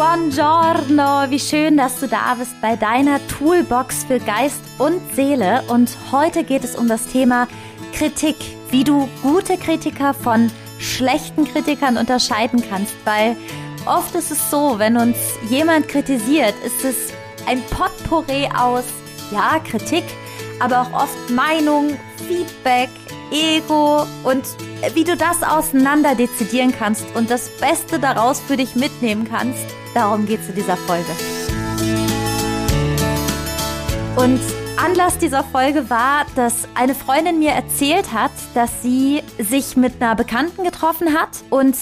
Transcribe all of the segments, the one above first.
Buongiorno, wie schön, dass du da bist bei deiner Toolbox für Geist und Seele. Und heute geht es um das Thema Kritik, wie du gute Kritiker von schlechten Kritikern unterscheiden kannst. Weil oft ist es so, wenn uns jemand kritisiert, ist es ein Potpourri aus, ja, Kritik, aber auch oft Meinung, Feedback, Ego und wie du das auseinander dezidieren kannst und das Beste daraus für dich mitnehmen kannst, darum geht es in dieser Folge. Und Anlass dieser Folge war, dass eine Freundin mir erzählt hat, dass sie sich mit einer Bekannten getroffen hat und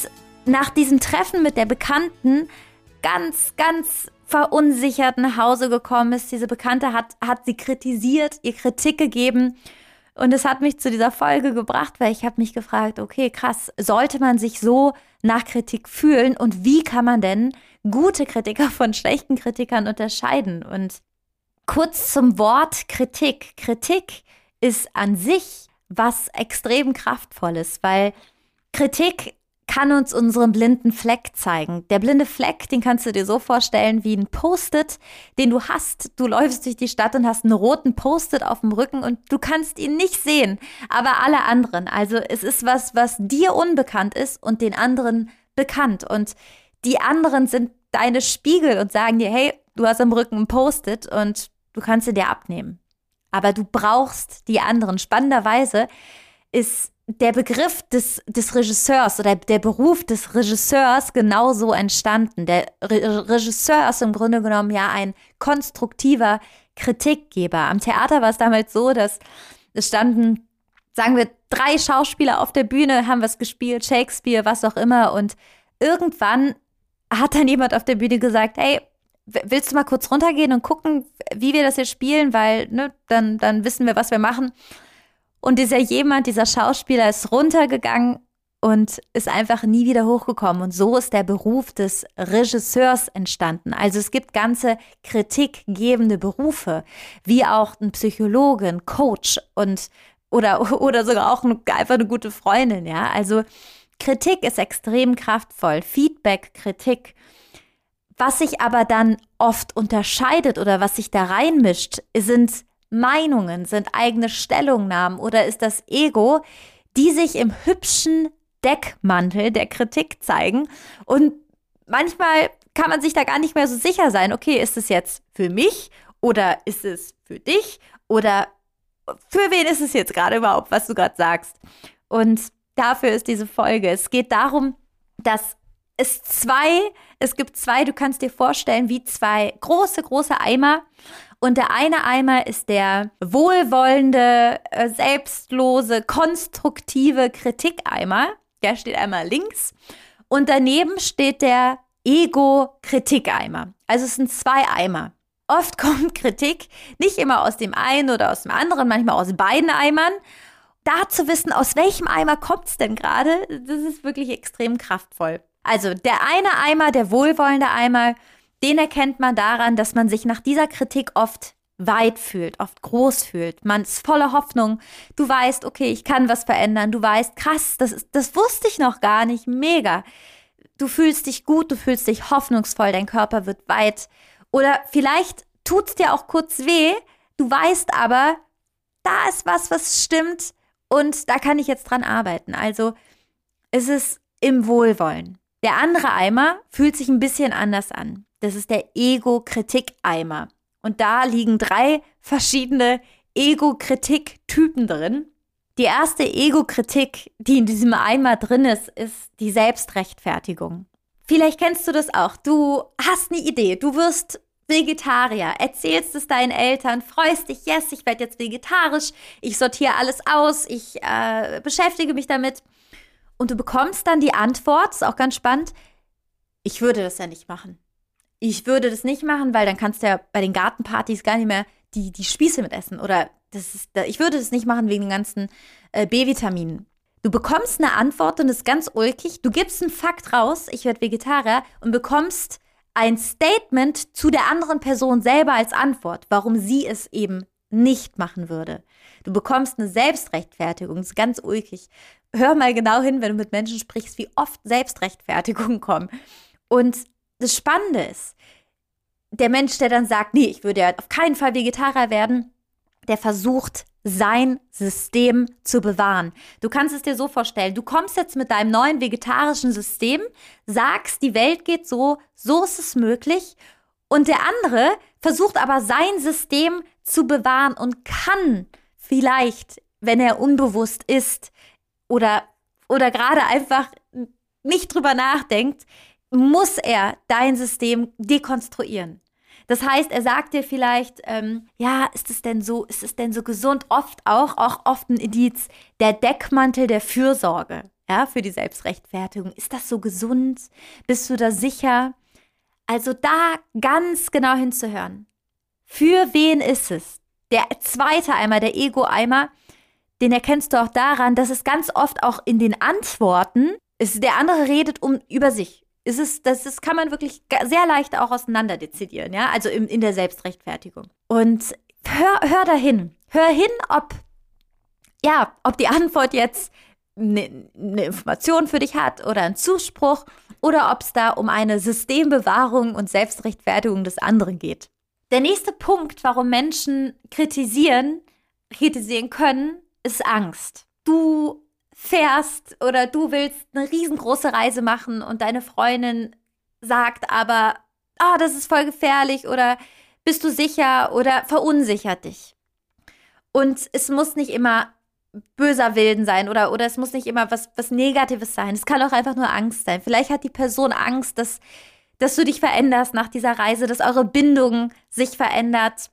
nach diesem Treffen mit der Bekannten ganz, ganz verunsichert nach Hause gekommen ist. Diese Bekannte hat, hat sie kritisiert, ihr Kritik gegeben und es hat mich zu dieser Folge gebracht, weil ich habe mich gefragt, okay, krass, sollte man sich so nach Kritik fühlen und wie kann man denn gute Kritiker von schlechten Kritikern unterscheiden? Und kurz zum Wort Kritik. Kritik ist an sich was extrem kraftvolles, weil Kritik kann uns unseren blinden Fleck zeigen. Der blinde Fleck, den kannst du dir so vorstellen wie ein Post-it, den du hast. Du läufst durch die Stadt und hast einen roten Post-it auf dem Rücken und du kannst ihn nicht sehen, aber alle anderen. Also es ist was, was dir unbekannt ist und den anderen bekannt. Und die anderen sind deine Spiegel und sagen dir, hey, du hast am Rücken ein Post-it und du kannst sie dir abnehmen. Aber du brauchst die anderen. Spannenderweise ist der Begriff des, des Regisseurs oder der Beruf des Regisseurs genauso entstanden. Der Re Regisseur ist im Grunde genommen ja ein konstruktiver Kritikgeber. Am Theater war es damals so, dass es standen, sagen wir, drei Schauspieler auf der Bühne, haben was gespielt, Shakespeare, was auch immer. Und irgendwann hat dann jemand auf der Bühne gesagt, hey, willst du mal kurz runtergehen und gucken, wie wir das hier spielen, weil ne, dann, dann wissen wir, was wir machen. Und dieser jemand, dieser Schauspieler ist runtergegangen und ist einfach nie wieder hochgekommen. Und so ist der Beruf des Regisseurs entstanden. Also es gibt ganze kritikgebende Berufe, wie auch ein Psychologe, ein Coach und oder, oder sogar auch ein, einfach eine gute Freundin, ja. Also Kritik ist extrem kraftvoll. Feedback, Kritik. Was sich aber dann oft unterscheidet oder was sich da reinmischt, sind Meinungen, sind eigene Stellungnahmen oder ist das Ego, die sich im hübschen Deckmantel der Kritik zeigen und manchmal kann man sich da gar nicht mehr so sicher sein, okay, ist es jetzt für mich oder ist es für dich oder für wen ist es jetzt gerade überhaupt, was du gerade sagst? Und dafür ist diese Folge. Es geht darum, dass es zwei, es gibt zwei, du kannst dir vorstellen, wie zwei große, große Eimer und der eine Eimer ist der wohlwollende, äh, selbstlose, konstruktive Kritikeimer. Der steht einmal links. Und daneben steht der Ego-Kritikeimer. Also es sind zwei Eimer. Oft kommt Kritik nicht immer aus dem einen oder aus dem anderen, manchmal aus beiden Eimern. Da zu wissen, aus welchem Eimer kommt es denn gerade, das ist wirklich extrem kraftvoll. Also der eine Eimer, der wohlwollende Eimer, den erkennt man daran, dass man sich nach dieser Kritik oft weit fühlt, oft groß fühlt. Man ist voller Hoffnung. Du weißt, okay, ich kann was verändern. Du weißt, krass, das, ist, das wusste ich noch gar nicht. Mega. Du fühlst dich gut, du fühlst dich hoffnungsvoll, dein Körper wird weit. Oder vielleicht tut es dir auch kurz weh. Du weißt aber, da ist was, was stimmt und da kann ich jetzt dran arbeiten. Also es ist im Wohlwollen. Der andere Eimer fühlt sich ein bisschen anders an. Das ist der Ego-Kritik-Eimer. Und da liegen drei verschiedene Ego-Kritik-Typen drin. Die erste Ego-Kritik, die in diesem Eimer drin ist, ist die Selbstrechtfertigung. Vielleicht kennst du das auch. Du hast eine Idee, du wirst Vegetarier, erzählst es deinen Eltern, freust dich, yes, ich werde jetzt vegetarisch, ich sortiere alles aus, ich äh, beschäftige mich damit. Und du bekommst dann die Antwort, ist auch ganz spannend, ich würde das ja nicht machen ich würde das nicht machen, weil dann kannst du ja bei den Gartenpartys gar nicht mehr die, die Spieße mitessen. Oder das ist, ich würde das nicht machen wegen den ganzen äh, B-Vitaminen. Du bekommst eine Antwort und ist ganz ulkig. Du gibst einen Fakt raus, ich werde Vegetarier, und bekommst ein Statement zu der anderen Person selber als Antwort, warum sie es eben nicht machen würde. Du bekommst eine Selbstrechtfertigung, das ist ganz ulkig. Hör mal genau hin, wenn du mit Menschen sprichst, wie oft Selbstrechtfertigungen kommen. Und das Spannende ist, der Mensch, der dann sagt, nee, ich würde ja auf keinen Fall Vegetarier werden, der versucht, sein System zu bewahren. Du kannst es dir so vorstellen, du kommst jetzt mit deinem neuen vegetarischen System, sagst, die Welt geht so, so ist es möglich, und der andere versucht aber sein System zu bewahren und kann vielleicht, wenn er unbewusst ist oder, oder gerade einfach nicht drüber nachdenkt, muss er dein System dekonstruieren. Das heißt, er sagt dir vielleicht, ähm, ja, ist es denn so, ist es denn so gesund? Oft auch, auch oft ein Indiz, der Deckmantel der Fürsorge, ja, für die Selbstrechtfertigung. Ist das so gesund? Bist du da sicher? Also da ganz genau hinzuhören. Für wen ist es? Der zweite Eimer, der Ego-Eimer, den erkennst du auch daran, dass es ganz oft auch in den Antworten ist, der andere redet um über sich, ist es, das ist, kann man wirklich sehr leicht auch auseinander dezidieren, ja, also im, in der Selbstrechtfertigung. Und hör, hör dahin. Hör hin, ob, ja, ob die Antwort jetzt eine ne Information für dich hat oder einen Zuspruch oder ob es da um eine Systembewahrung und Selbstrechtfertigung des anderen geht. Der nächste Punkt, warum Menschen kritisieren, kritisieren können, ist Angst. Du fährst oder du willst eine riesengroße Reise machen und deine Freundin sagt aber, ah, oh, das ist voll gefährlich oder bist du sicher oder verunsichert dich. Und es muss nicht immer böser Willen sein oder, oder es muss nicht immer was, was Negatives sein. Es kann auch einfach nur Angst sein. Vielleicht hat die Person Angst, dass, dass du dich veränderst nach dieser Reise, dass eure Bindung sich verändert.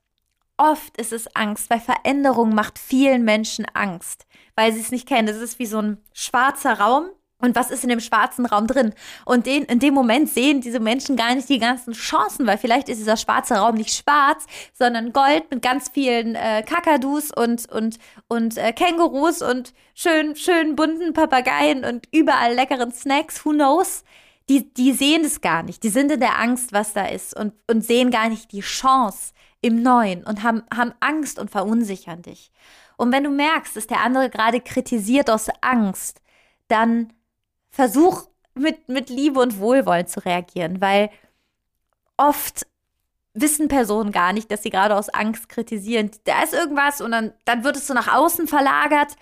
Oft ist es Angst, weil Veränderung macht vielen Menschen Angst weil sie es nicht kennen. Das ist wie so ein schwarzer Raum. Und was ist in dem schwarzen Raum drin? Und den, in dem Moment sehen diese Menschen gar nicht die ganzen Chancen, weil vielleicht ist dieser schwarze Raum nicht schwarz, sondern Gold mit ganz vielen äh, Kakadus und, und, und äh, Kängurus und schön, schön bunten Papageien und überall leckeren Snacks. Who knows? Die, die sehen es gar nicht. Die sind in der Angst, was da ist und, und sehen gar nicht die Chance im Neuen und haben, haben Angst und verunsichern dich. Und wenn du merkst, dass der andere gerade kritisiert aus Angst, dann versuch mit, mit Liebe und Wohlwollen zu reagieren, weil oft wissen Personen gar nicht, dass sie gerade aus Angst kritisieren. Da ist irgendwas und dann, dann wird es so nach außen verlagert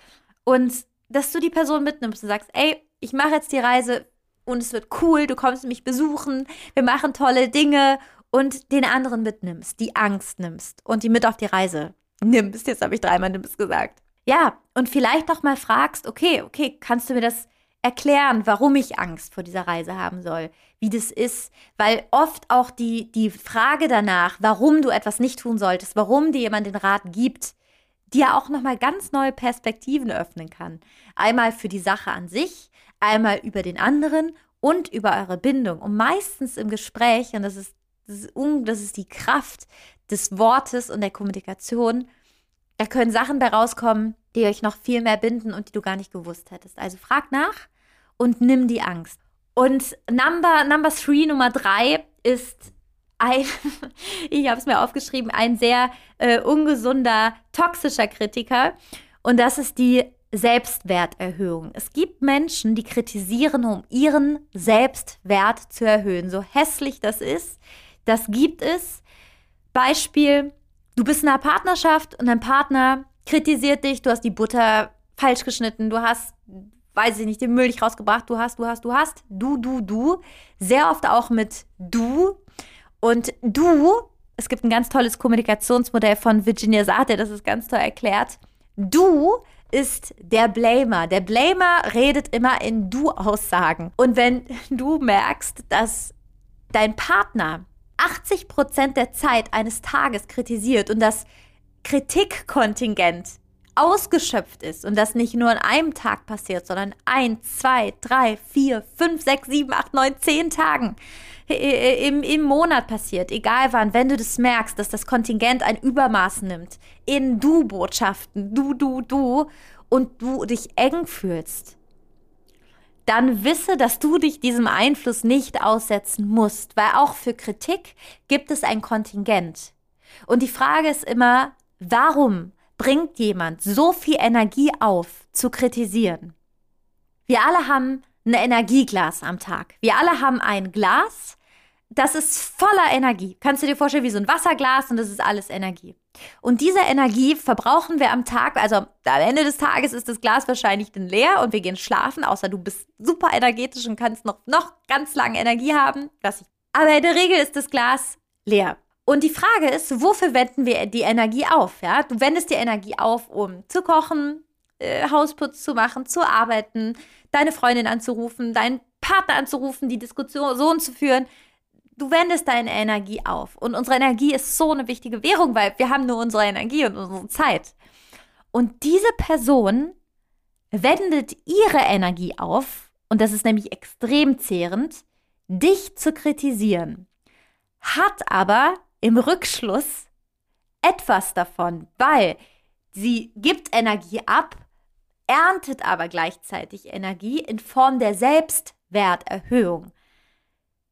und dass du die Person mitnimmst und sagst, ey, ich mache jetzt die Reise und es wird cool, du kommst mich besuchen, wir machen tolle Dinge und den anderen mitnimmst, die Angst nimmst und die mit auf die Reise nimmst. Jetzt habe ich dreimal nimmst gesagt. Ja, und vielleicht noch mal fragst, okay, okay, kannst du mir das erklären, warum ich Angst vor dieser Reise haben soll, wie das ist, weil oft auch die, die Frage danach, warum du etwas nicht tun solltest, warum dir jemand den Rat gibt, dir auch nochmal ganz neue Perspektiven öffnen kann. Einmal für die Sache an sich, einmal über den anderen und über eure Bindung. Und meistens im Gespräch, und das ist, das ist, die Kraft des Wortes und der Kommunikation, da können Sachen bei rauskommen, die euch noch viel mehr binden und die du gar nicht gewusst hättest. Also frag nach und nimm die Angst. Und Number, Number Three, Nummer drei ist ein, ich habe es mir aufgeschrieben, ein sehr äh, ungesunder, toxischer Kritiker. Und das ist die Selbstwerterhöhung. Es gibt Menschen, die kritisieren, um ihren Selbstwert zu erhöhen. So hässlich das ist, das gibt es. Beispiel, du bist in einer Partnerschaft und dein Partner kritisiert dich, du hast die Butter falsch geschnitten, du hast, weiß ich nicht, den Müll nicht rausgebracht, du hast, du hast, du hast, du, du, du. Sehr oft auch mit du. Und du, es gibt ein ganz tolles Kommunikationsmodell von Virginia Saat, der das ist ganz toll erklärt. Du ist der Blamer. Der Blamer redet immer in Du-Aussagen. Und wenn du merkst, dass dein Partner 80 Prozent der Zeit eines Tages kritisiert und das Kritikkontingent ausgeschöpft ist und das nicht nur an einem Tag passiert, sondern ein, zwei, drei, vier, fünf, sechs, sieben, acht, neun, zehn Tagen im, im Monat passiert, egal wann, wenn du das merkst, dass das Kontingent ein Übermaß nimmt in Du-Botschaften, du, du, du und du dich eng fühlst, dann wisse, dass du dich diesem Einfluss nicht aussetzen musst, weil auch für Kritik gibt es ein Kontingent. Und die Frage ist immer, warum bringt jemand so viel Energie auf, zu kritisieren? Wir alle haben ein Energieglas am Tag. Wir alle haben ein Glas, das ist voller Energie. Kannst du dir vorstellen, wie so ein Wasserglas und das ist alles Energie. Und diese Energie verbrauchen wir am Tag, also am Ende des Tages ist das Glas wahrscheinlich dann leer und wir gehen schlafen, außer du bist super energetisch und kannst noch, noch ganz lange Energie haben. Aber in der Regel ist das Glas leer. Und die Frage ist, wofür wenden wir die Energie auf? Ja? Du wendest die Energie auf, um zu kochen, äh, Hausputz zu machen, zu arbeiten, deine Freundin anzurufen, deinen Partner anzurufen, die Diskussion zu führen du wendest deine Energie auf. Und unsere Energie ist so eine wichtige Währung, weil wir haben nur unsere Energie und unsere Zeit. Und diese Person wendet ihre Energie auf, und das ist nämlich extrem zehrend, dich zu kritisieren, hat aber im Rückschluss etwas davon, weil sie gibt Energie ab, erntet aber gleichzeitig Energie in Form der Selbstwerterhöhung.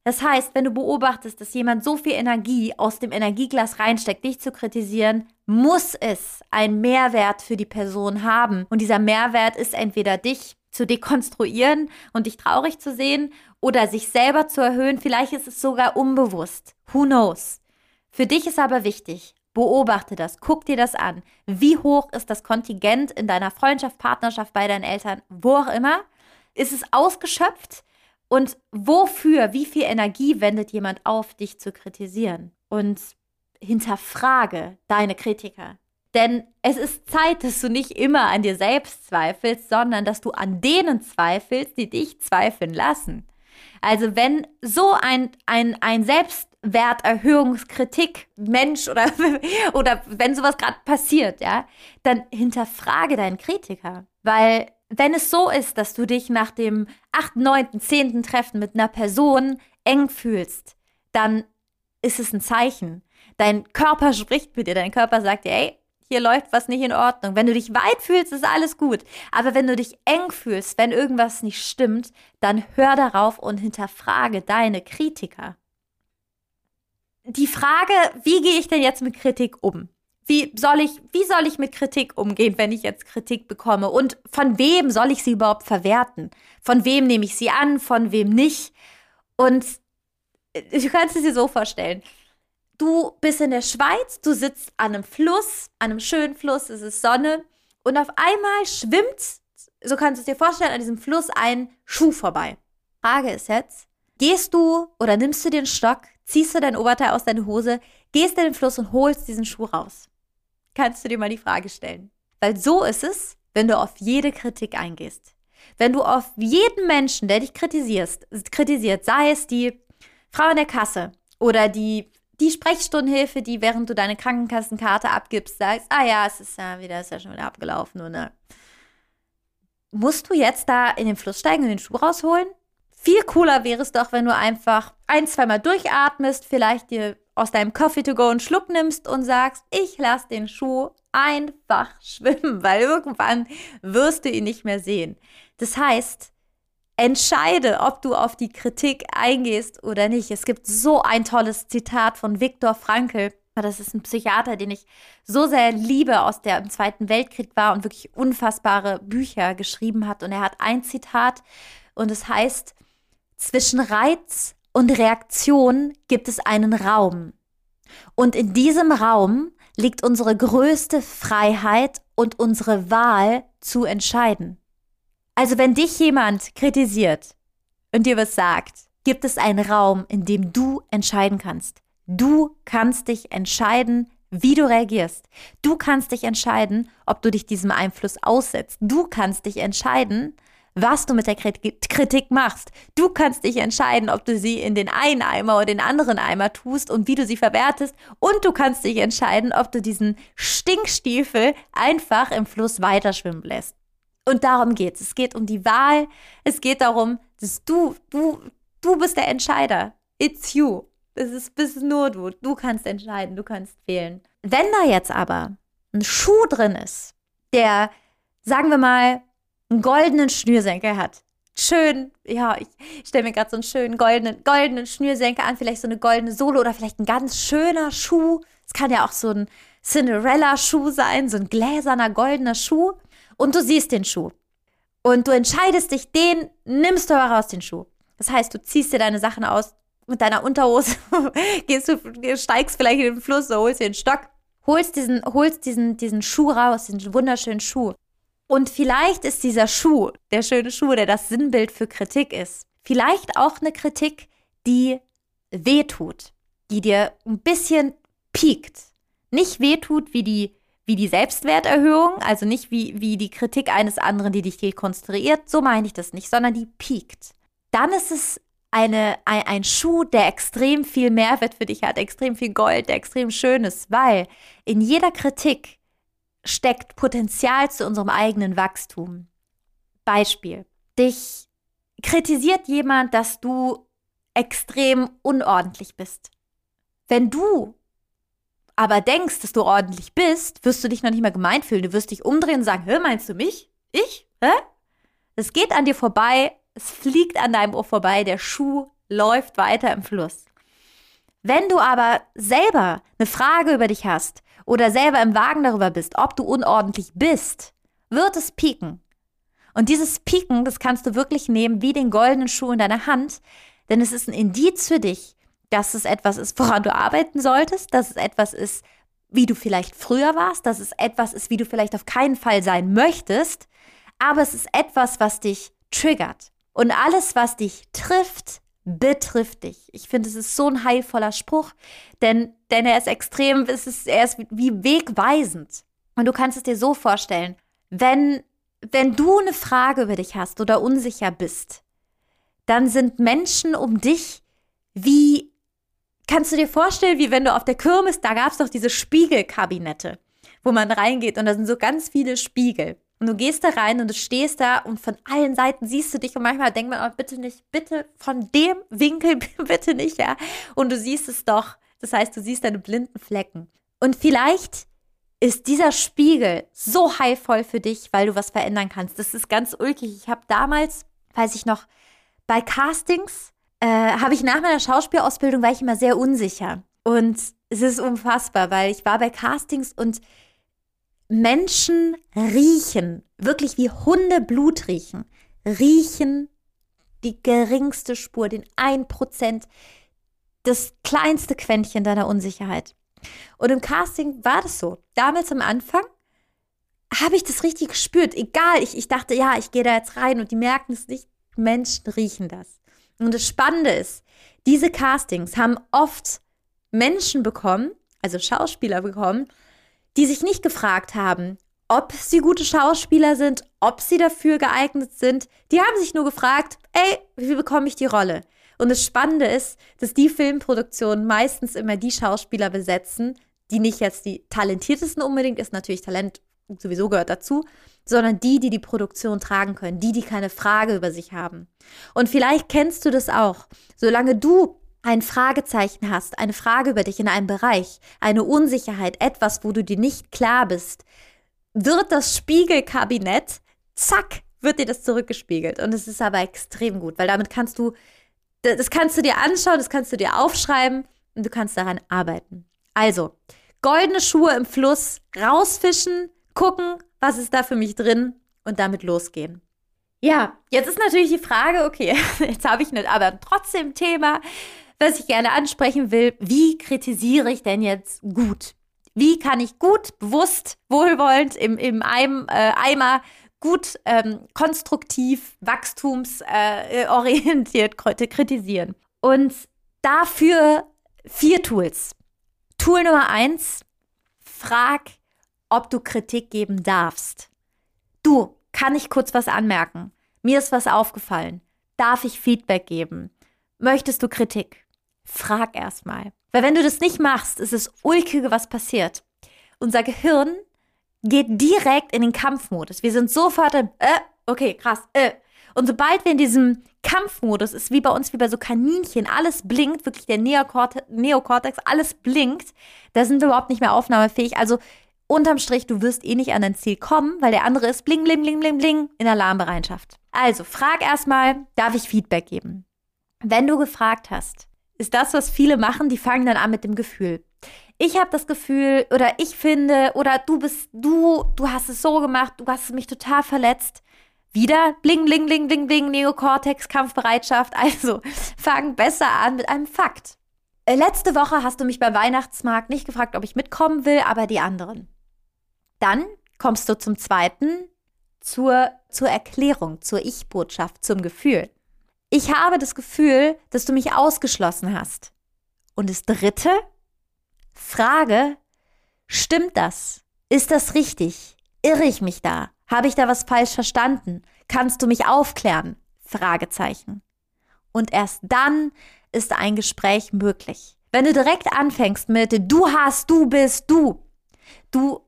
Das heißt, wenn du beobachtest, dass jemand so viel Energie aus dem Energieglas reinsteckt, dich zu kritisieren, muss es einen Mehrwert für die Person haben. Und dieser Mehrwert ist entweder dich zu dekonstruieren und dich traurig zu sehen oder sich selber zu erhöhen. Vielleicht ist es sogar unbewusst. Who knows? Für dich ist aber wichtig, beobachte das, guck dir das an. Wie hoch ist das Kontingent in deiner Freundschaft, Partnerschaft, bei deinen Eltern, wo auch immer? Ist es ausgeschöpft? Und wofür, wie viel Energie wendet jemand auf, dich zu kritisieren? Und hinterfrage deine Kritiker. Denn es ist Zeit, dass du nicht immer an dir selbst zweifelst, sondern dass du an denen zweifelst, die dich zweifeln lassen. Also wenn so ein, ein, ein Selbstwerterhöhungskritik Mensch oder, oder wenn sowas gerade passiert, ja, dann hinterfrage deinen Kritiker. Weil wenn es so ist, dass du dich nach dem 8., 9., 10. Treffen mit einer Person eng fühlst, dann ist es ein Zeichen. Dein Körper spricht mit dir, dein Körper sagt dir, ey, hier läuft was nicht in Ordnung. Wenn du dich weit fühlst, ist alles gut. Aber wenn du dich eng fühlst, wenn irgendwas nicht stimmt, dann hör darauf und hinterfrage deine Kritiker. Die Frage, wie gehe ich denn jetzt mit Kritik um? Wie soll ich, wie soll ich mit Kritik umgehen, wenn ich jetzt Kritik bekomme? Und von wem soll ich sie überhaupt verwerten? Von wem nehme ich sie an, von wem nicht? Und äh, du kannst es dir so vorstellen. Du bist in der Schweiz, du sitzt an einem Fluss, an einem schönen Fluss, es ist Sonne, und auf einmal schwimmt, so kannst du es dir vorstellen, an diesem Fluss ein Schuh vorbei. Frage ist jetzt, gehst du oder nimmst du den Stock, ziehst du dein Oberteil aus deiner Hose, gehst in den Fluss und holst diesen Schuh raus? Kannst du dir mal die Frage stellen. Weil so ist es, wenn du auf jede Kritik eingehst. Wenn du auf jeden Menschen, der dich kritisierst, kritisiert, sei es die Frau in der Kasse oder die, die Sprechstundenhilfe, die während du deine Krankenkassenkarte abgibst, sagst, ah ja, es ist ja wieder, ist ja schon wieder abgelaufen, oder? Ne? Musst du jetzt da in den Fluss steigen und den Schuh rausholen? Viel cooler wäre es doch, wenn du einfach ein, zweimal durchatmest, vielleicht dir aus deinem Coffee to go einen Schluck nimmst und sagst, ich lasse den Schuh einfach schwimmen, weil irgendwann wirst du ihn nicht mehr sehen. Das heißt, entscheide, ob du auf die Kritik eingehst oder nicht. Es gibt so ein tolles Zitat von Viktor Frankl. Das ist ein Psychiater, den ich so sehr liebe, aus der im Zweiten Weltkrieg war und wirklich unfassbare Bücher geschrieben hat. Und er hat ein Zitat und es heißt, zwischen Reiz und Reaktion gibt es einen Raum. Und in diesem Raum liegt unsere größte Freiheit und unsere Wahl zu entscheiden. Also wenn dich jemand kritisiert und dir was sagt, gibt es einen Raum, in dem du entscheiden kannst. Du kannst dich entscheiden, wie du reagierst. Du kannst dich entscheiden, ob du dich diesem Einfluss aussetzt. Du kannst dich entscheiden, was du mit der Kritik machst. Du kannst dich entscheiden, ob du sie in den einen Eimer oder den anderen Eimer tust und wie du sie verwertest. Und du kannst dich entscheiden, ob du diesen Stinkstiefel einfach im Fluss weiterschwimmen lässt. Und darum geht's. Es geht um die Wahl. Es geht darum, dass du, du, du bist der Entscheider. It's you. Es ist, bist nur du. Du kannst entscheiden. Du kannst wählen. Wenn da jetzt aber ein Schuh drin ist, der, sagen wir mal, einen goldenen Schnürsenkel hat. Schön, ja, ich stelle mir gerade so einen schönen goldenen, goldenen Schnürsenkel an, vielleicht so eine goldene Sohle oder vielleicht ein ganz schöner Schuh. Es kann ja auch so ein Cinderella-Schuh sein, so ein gläserner goldener Schuh. Und du siehst den Schuh. Und du entscheidest dich, den nimmst du heraus, den Schuh. Das heißt, du ziehst dir deine Sachen aus, mit deiner Unterhose, gehst du, steigst vielleicht in den Fluss, so holst dir den Stock, holst diesen, holst diesen, diesen Schuh raus, diesen wunderschönen Schuh. Und vielleicht ist dieser Schuh, der schöne Schuh, der das Sinnbild für Kritik ist, vielleicht auch eine Kritik, die wehtut, die dir ein bisschen piekt. Nicht wehtut wie die, wie die Selbstwerterhöhung, also nicht wie, wie die Kritik eines anderen, die dich dekonstruiert, so meine ich das nicht, sondern die piekt. Dann ist es eine, ein, ein Schuh, der extrem viel Mehrwert für dich hat, extrem viel Gold, der extrem schön ist, weil in jeder Kritik steckt Potenzial zu unserem eigenen Wachstum. Beispiel. Dich kritisiert jemand, dass du extrem unordentlich bist. Wenn du aber denkst, dass du ordentlich bist, wirst du dich noch nicht mehr gemeint fühlen. Du wirst dich umdrehen und sagen, hä, meinst du mich? Ich? Hä? Es geht an dir vorbei, es fliegt an deinem Ohr vorbei, der Schuh läuft weiter im Fluss. Wenn du aber selber eine Frage über dich hast oder selber im Wagen darüber bist, ob du unordentlich bist, wird es pieken. Und dieses Pieken, das kannst du wirklich nehmen wie den goldenen Schuh in deiner Hand, denn es ist ein Indiz für dich, dass es etwas ist, woran du arbeiten solltest, dass es etwas ist, wie du vielleicht früher warst, dass es etwas ist, wie du vielleicht auf keinen Fall sein möchtest, aber es ist etwas, was dich triggert. Und alles, was dich trifft, betrifft dich. Ich finde, es ist so ein heilvoller Spruch, denn, denn er ist extrem, es ist, er ist wie wegweisend. Und du kannst es dir so vorstellen, wenn, wenn du eine Frage über dich hast oder unsicher bist, dann sind Menschen um dich wie, kannst du dir vorstellen, wie wenn du auf der Kirmes, da gab es doch diese Spiegelkabinette, wo man reingeht und da sind so ganz viele Spiegel. Und du gehst da rein und du stehst da und von allen Seiten siehst du dich und manchmal denkt man, oh, bitte nicht, bitte von dem Winkel, bitte nicht, ja. Und du siehst es doch. Das heißt, du siehst deine blinden Flecken. Und vielleicht ist dieser Spiegel so heilvoll für dich, weil du was verändern kannst. Das ist ganz ulkig. Ich habe damals, weiß ich noch, bei Castings äh, habe ich nach meiner Schauspielausbildung war ich immer sehr unsicher. Und es ist unfassbar, weil ich war bei Castings und Menschen riechen, wirklich wie Hunde Blut riechen, riechen die geringste Spur, den 1%, das kleinste Quäntchen deiner Unsicherheit. Und im Casting war das so. Damals am Anfang habe ich das richtig gespürt. Egal, ich, ich dachte, ja, ich gehe da jetzt rein und die merken es nicht. Menschen riechen das. Und das Spannende ist, diese Castings haben oft Menschen bekommen, also Schauspieler bekommen, die sich nicht gefragt haben, ob sie gute Schauspieler sind, ob sie dafür geeignet sind. Die haben sich nur gefragt, ey, wie bekomme ich die Rolle? Und das Spannende ist, dass die Filmproduktionen meistens immer die Schauspieler besetzen, die nicht jetzt die talentiertesten unbedingt ist, natürlich Talent sowieso gehört dazu, sondern die, die die Produktion tragen können, die, die keine Frage über sich haben. Und vielleicht kennst du das auch. Solange du ein Fragezeichen hast, eine Frage über dich in einem Bereich, eine Unsicherheit, etwas, wo du dir nicht klar bist, wird das Spiegelkabinett, zack, wird dir das zurückgespiegelt. Und es ist aber extrem gut, weil damit kannst du, das kannst du dir anschauen, das kannst du dir aufschreiben und du kannst daran arbeiten. Also, goldene Schuhe im Fluss, rausfischen, gucken, was ist da für mich drin und damit losgehen. Ja, jetzt ist natürlich die Frage, okay, jetzt habe ich nicht, aber trotzdem Thema was ich gerne ansprechen will. Wie kritisiere ich denn jetzt gut? Wie kann ich gut, bewusst, wohlwollend im, im Eim, äh, Eimer gut, ähm, konstruktiv, wachstumsorientiert äh, kritisieren? Und dafür vier Tools. Tool Nummer eins, frag, ob du Kritik geben darfst. Du, kann ich kurz was anmerken? Mir ist was aufgefallen. Darf ich Feedback geben? Möchtest du Kritik? Frag erstmal. Weil wenn du das nicht machst, ist es ulkige, was passiert. Unser Gehirn geht direkt in den Kampfmodus. Wir sind sofort im, äh, okay, krass, äh. Und sobald wir in diesem Kampfmodus ist, wie bei uns, wie bei so Kaninchen, alles blinkt, wirklich der Neokortex, alles blinkt, da sind wir überhaupt nicht mehr aufnahmefähig. Also unterm Strich, du wirst eh nicht an dein Ziel kommen, weil der andere ist bling, bling, bling, bling, bling in Alarmbereitschaft. Also frag erstmal, darf ich Feedback geben? Wenn du gefragt hast, ist das, was viele machen, die fangen dann an mit dem Gefühl. Ich habe das Gefühl oder ich finde oder du bist du, du hast es so gemacht, du hast mich total verletzt. Wieder bling, bling, bling, bling, bling, Neokortex, Kampfbereitschaft. Also fang besser an mit einem Fakt. Äh, letzte Woche hast du mich beim Weihnachtsmarkt nicht gefragt, ob ich mitkommen will, aber die anderen. Dann kommst du zum zweiten, zur, zur Erklärung, zur Ich-Botschaft, zum Gefühl. Ich habe das Gefühl, dass du mich ausgeschlossen hast. Und das dritte, Frage, stimmt das? Ist das richtig? Irre ich mich da? Habe ich da was falsch verstanden? Kannst du mich aufklären? Fragezeichen. Und erst dann ist ein Gespräch möglich. Wenn du direkt anfängst mit du hast, du bist, du, du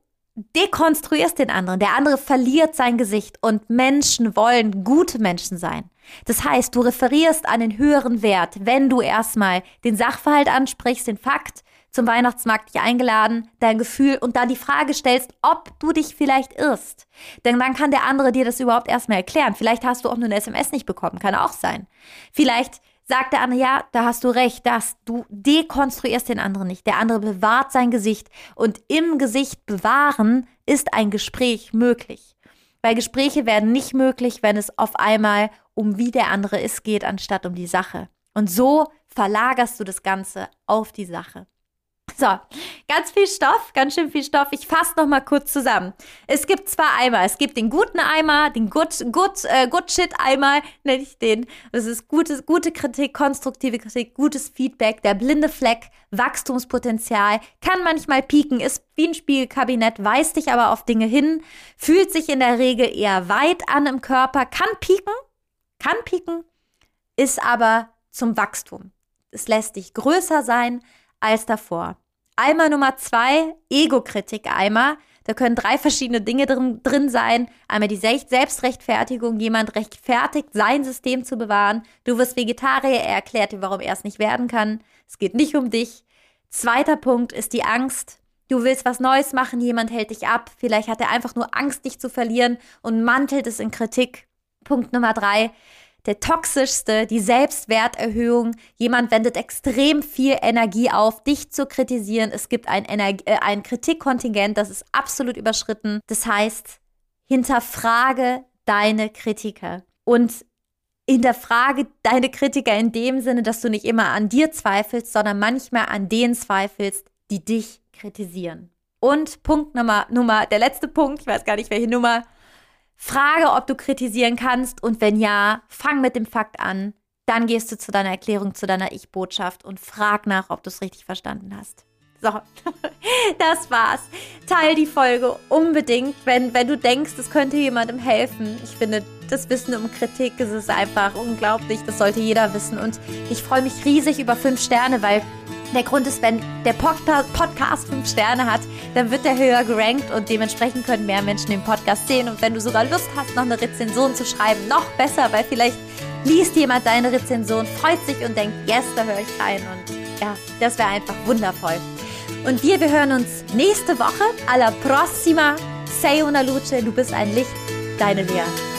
dekonstruierst den anderen, der andere verliert sein Gesicht und Menschen wollen gute Menschen sein. Das heißt, du referierst an den höheren Wert, wenn du erstmal den Sachverhalt ansprichst, den Fakt, zum Weihnachtsmarkt dich eingeladen, dein Gefühl und dann die Frage stellst, ob du dich vielleicht irrst. Denn dann kann der andere dir das überhaupt erstmal erklären. Vielleicht hast du auch nur eine SMS nicht bekommen, kann auch sein. Vielleicht sagt der andere, ja, da hast du recht, dass du dekonstruierst den anderen nicht. Der andere bewahrt sein Gesicht und im Gesicht bewahren ist ein Gespräch möglich. Weil Gespräche werden nicht möglich, wenn es auf einmal um wie der andere ist geht, anstatt um die Sache. Und so verlagerst du das Ganze auf die Sache. So, ganz viel Stoff, ganz schön viel Stoff. Ich fasse noch mal kurz zusammen. Es gibt zwei Eimer. Es gibt den guten Eimer, den Good, good, äh, good Shit Eimer, nenne ich den. Das ist gute, gute Kritik, konstruktive Kritik, gutes Feedback. Der blinde Fleck, Wachstumspotenzial, kann manchmal pieken, ist wie ein Spiegelkabinett, weist dich aber auf Dinge hin, fühlt sich in der Regel eher weit an im Körper, kann pieken, kann pieken, ist aber zum Wachstum. Es lässt dich größer sein als davor. Eimer Nummer zwei, Ego-Kritik-Eimer. Da können drei verschiedene Dinge drin, drin sein. Einmal die Selbstrechtfertigung, jemand rechtfertigt, sein System zu bewahren. Du wirst Vegetarier, er erklärt dir, warum er es nicht werden kann. Es geht nicht um dich. Zweiter Punkt ist die Angst. Du willst was Neues machen, jemand hält dich ab. Vielleicht hat er einfach nur Angst, dich zu verlieren und mantelt es in Kritik. Punkt Nummer drei der toxischste, die Selbstwerterhöhung. Jemand wendet extrem viel Energie auf, dich zu kritisieren. Es gibt ein, Energie, äh, ein Kritikkontingent, das ist absolut überschritten. Das heißt, hinterfrage deine Kritiker. Und hinterfrage deine Kritiker in dem Sinne, dass du nicht immer an dir zweifelst, sondern manchmal an denen zweifelst, die dich kritisieren. Und Punkt Nummer, Nummer, der letzte Punkt, ich weiß gar nicht welche Nummer, Frage, ob du kritisieren kannst und wenn ja, fang mit dem Fakt an. Dann gehst du zu deiner Erklärung, zu deiner Ich-Botschaft und frag nach, ob du es richtig verstanden hast. So, das war's. Teil die Folge unbedingt, wenn, wenn du denkst, es könnte jemandem helfen. Ich finde, das Wissen um Kritik es ist einfach unglaublich. Das sollte jeder wissen. Und ich freue mich riesig über fünf Sterne, weil der Grund ist, wenn der Podcast fünf Sterne hat, dann wird der höher gerankt und dementsprechend können mehr Menschen den Podcast sehen. Und wenn du sogar Lust hast, noch eine Rezension zu schreiben, noch besser, weil vielleicht liest jemand deine Rezension, freut sich und denkt, yes, da höre ich rein. Und ja, das wäre einfach wundervoll. Und wir, wir hören uns nächste Woche. Alla prossima. Sei una luce, du bist ein Licht. Deine Lea.